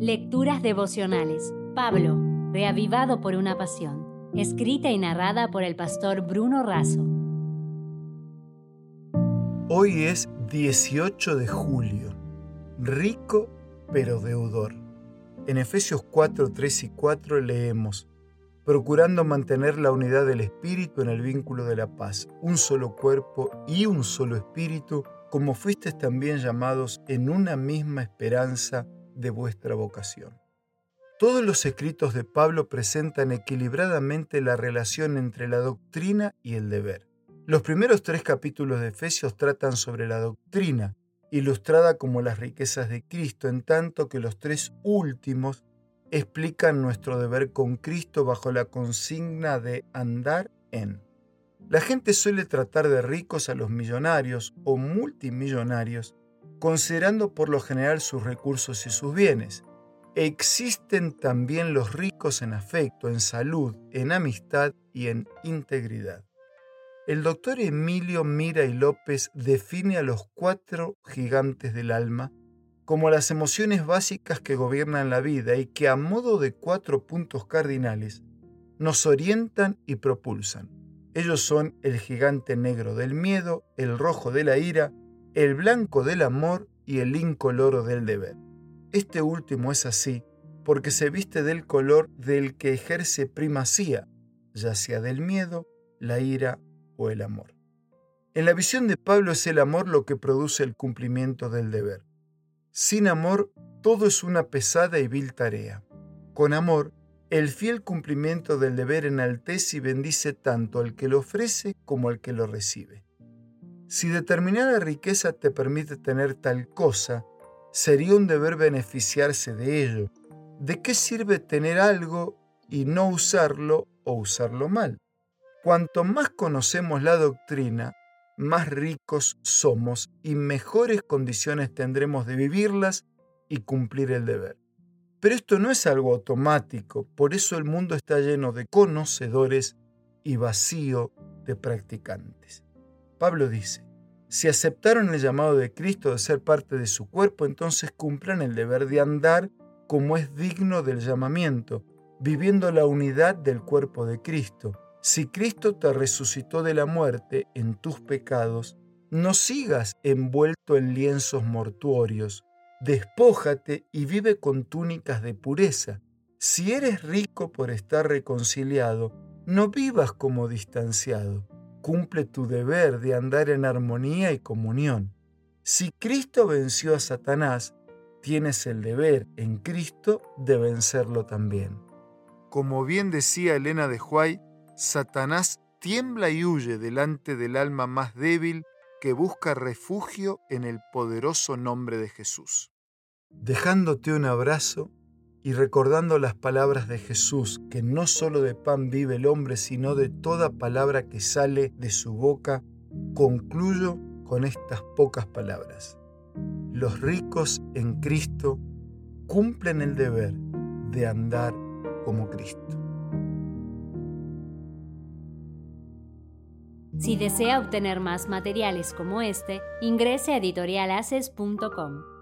Lecturas devocionales. Pablo, reavivado por una pasión. Escrita y narrada por el pastor Bruno Razo. Hoy es 18 de julio. Rico pero deudor. En Efesios 4, 3 y 4 leemos, procurando mantener la unidad del Espíritu en el vínculo de la paz, un solo cuerpo y un solo Espíritu, como fuisteis también llamados en una misma esperanza de vuestra vocación. Todos los escritos de Pablo presentan equilibradamente la relación entre la doctrina y el deber. Los primeros tres capítulos de Efesios tratan sobre la doctrina, ilustrada como las riquezas de Cristo, en tanto que los tres últimos explican nuestro deber con Cristo bajo la consigna de andar en. La gente suele tratar de ricos a los millonarios o multimillonarios considerando por lo general sus recursos y sus bienes. Existen también los ricos en afecto, en salud, en amistad y en integridad. El doctor Emilio Mira y López define a los cuatro gigantes del alma como las emociones básicas que gobiernan la vida y que a modo de cuatro puntos cardinales nos orientan y propulsan. Ellos son el gigante negro del miedo, el rojo de la ira, el blanco del amor y el incoloro del deber. Este último es así porque se viste del color del que ejerce primacía, ya sea del miedo, la ira o el amor. En la visión de Pablo es el amor lo que produce el cumplimiento del deber. Sin amor, todo es una pesada y vil tarea. Con amor, el fiel cumplimiento del deber enaltece y bendice tanto al que lo ofrece como al que lo recibe. Si determinada riqueza te permite tener tal cosa, sería un deber beneficiarse de ello. ¿De qué sirve tener algo y no usarlo o usarlo mal? Cuanto más conocemos la doctrina, más ricos somos y mejores condiciones tendremos de vivirlas y cumplir el deber. Pero esto no es algo automático, por eso el mundo está lleno de conocedores y vacío de practicantes. Pablo dice, si aceptaron el llamado de Cristo de ser parte de su cuerpo, entonces cumplan el deber de andar como es digno del llamamiento, viviendo la unidad del cuerpo de Cristo. Si Cristo te resucitó de la muerte en tus pecados, no sigas envuelto en lienzos mortuorios, despójate y vive con túnicas de pureza. Si eres rico por estar reconciliado, no vivas como distanciado cumple tu deber de andar en armonía y comunión. Si Cristo venció a Satanás, tienes el deber en Cristo de vencerlo también. Como bien decía Elena de Huay, Satanás tiembla y huye delante del alma más débil que busca refugio en el poderoso nombre de Jesús. Dejándote un abrazo, y recordando las palabras de Jesús, que no solo de pan vive el hombre, sino de toda palabra que sale de su boca, concluyo con estas pocas palabras. Los ricos en Cristo cumplen el deber de andar como Cristo. Si desea obtener más materiales como este, ingrese a editorialaces.com.